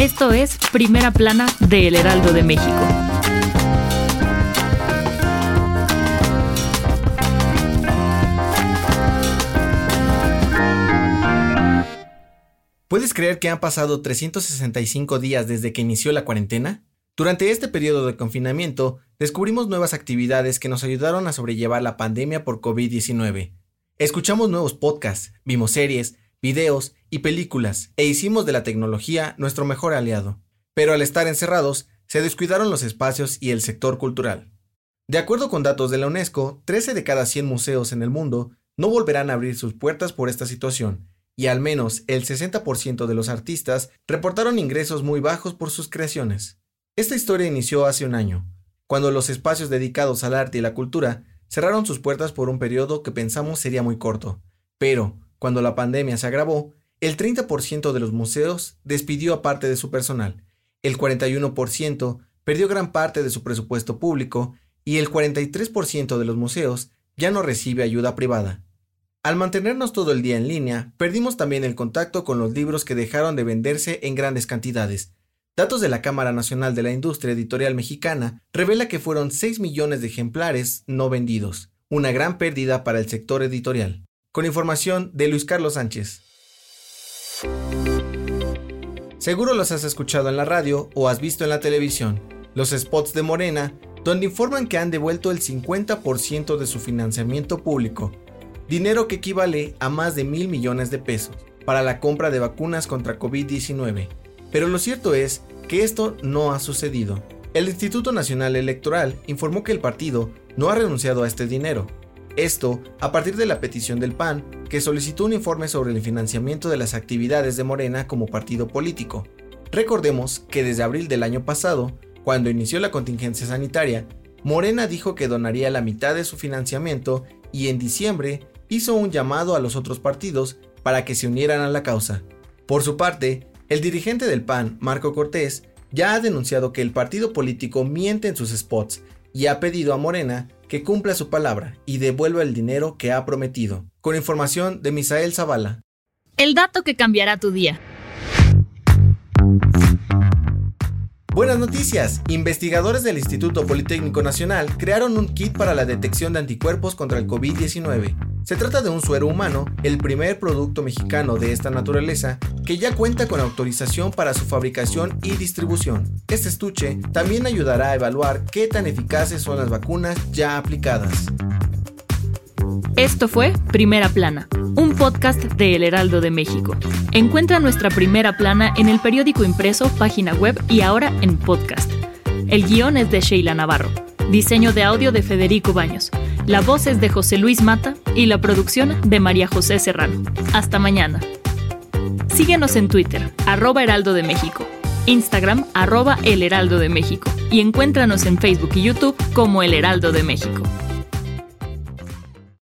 Esto es Primera Plana de El Heraldo de México. ¿Puedes creer que han pasado 365 días desde que inició la cuarentena? Durante este periodo de confinamiento, descubrimos nuevas actividades que nos ayudaron a sobrellevar la pandemia por COVID-19. Escuchamos nuevos podcasts, vimos series, videos y películas e hicimos de la tecnología nuestro mejor aliado. Pero al estar encerrados, se descuidaron los espacios y el sector cultural. De acuerdo con datos de la UNESCO, 13 de cada 100 museos en el mundo no volverán a abrir sus puertas por esta situación, y al menos el 60% de los artistas reportaron ingresos muy bajos por sus creaciones. Esta historia inició hace un año, cuando los espacios dedicados al arte y la cultura cerraron sus puertas por un periodo que pensamos sería muy corto, pero cuando la pandemia se agravó, el 30% de los museos despidió a parte de su personal, el 41% perdió gran parte de su presupuesto público y el 43% de los museos ya no recibe ayuda privada. Al mantenernos todo el día en línea, perdimos también el contacto con los libros que dejaron de venderse en grandes cantidades. Datos de la Cámara Nacional de la Industria Editorial Mexicana revela que fueron 6 millones de ejemplares no vendidos, una gran pérdida para el sector editorial con información de Luis Carlos Sánchez. Seguro los has escuchado en la radio o has visto en la televisión, los spots de Morena, donde informan que han devuelto el 50% de su financiamiento público, dinero que equivale a más de mil millones de pesos, para la compra de vacunas contra COVID-19. Pero lo cierto es que esto no ha sucedido. El Instituto Nacional Electoral informó que el partido no ha renunciado a este dinero, esto a partir de la petición del PAN, que solicitó un informe sobre el financiamiento de las actividades de Morena como partido político. Recordemos que desde abril del año pasado, cuando inició la contingencia sanitaria, Morena dijo que donaría la mitad de su financiamiento y en diciembre hizo un llamado a los otros partidos para que se unieran a la causa. Por su parte, el dirigente del PAN, Marco Cortés, ya ha denunciado que el partido político miente en sus spots y ha pedido a Morena que cumpla su palabra y devuelva el dinero que ha prometido. Con información de Misael Zavala. El dato que cambiará tu día. Buenas noticias. Investigadores del Instituto Politécnico Nacional crearon un kit para la detección de anticuerpos contra el COVID-19. Se trata de un suero humano, el primer producto mexicano de esta naturaleza, que ya cuenta con autorización para su fabricación y distribución. Este estuche también ayudará a evaluar qué tan eficaces son las vacunas ya aplicadas. Esto fue Primera Plana, un podcast de El Heraldo de México. Encuentra nuestra Primera Plana en el periódico impreso, página web y ahora en podcast. El guion es de Sheila Navarro. Diseño de audio de Federico Baños. La voz es de José Luis Mata y la producción de María José Serrano. Hasta mañana. Síguenos en Twitter, arroba Heraldo de México, Instagram, arroba El Heraldo de México y encuéntranos en Facebook y YouTube como El Heraldo de México.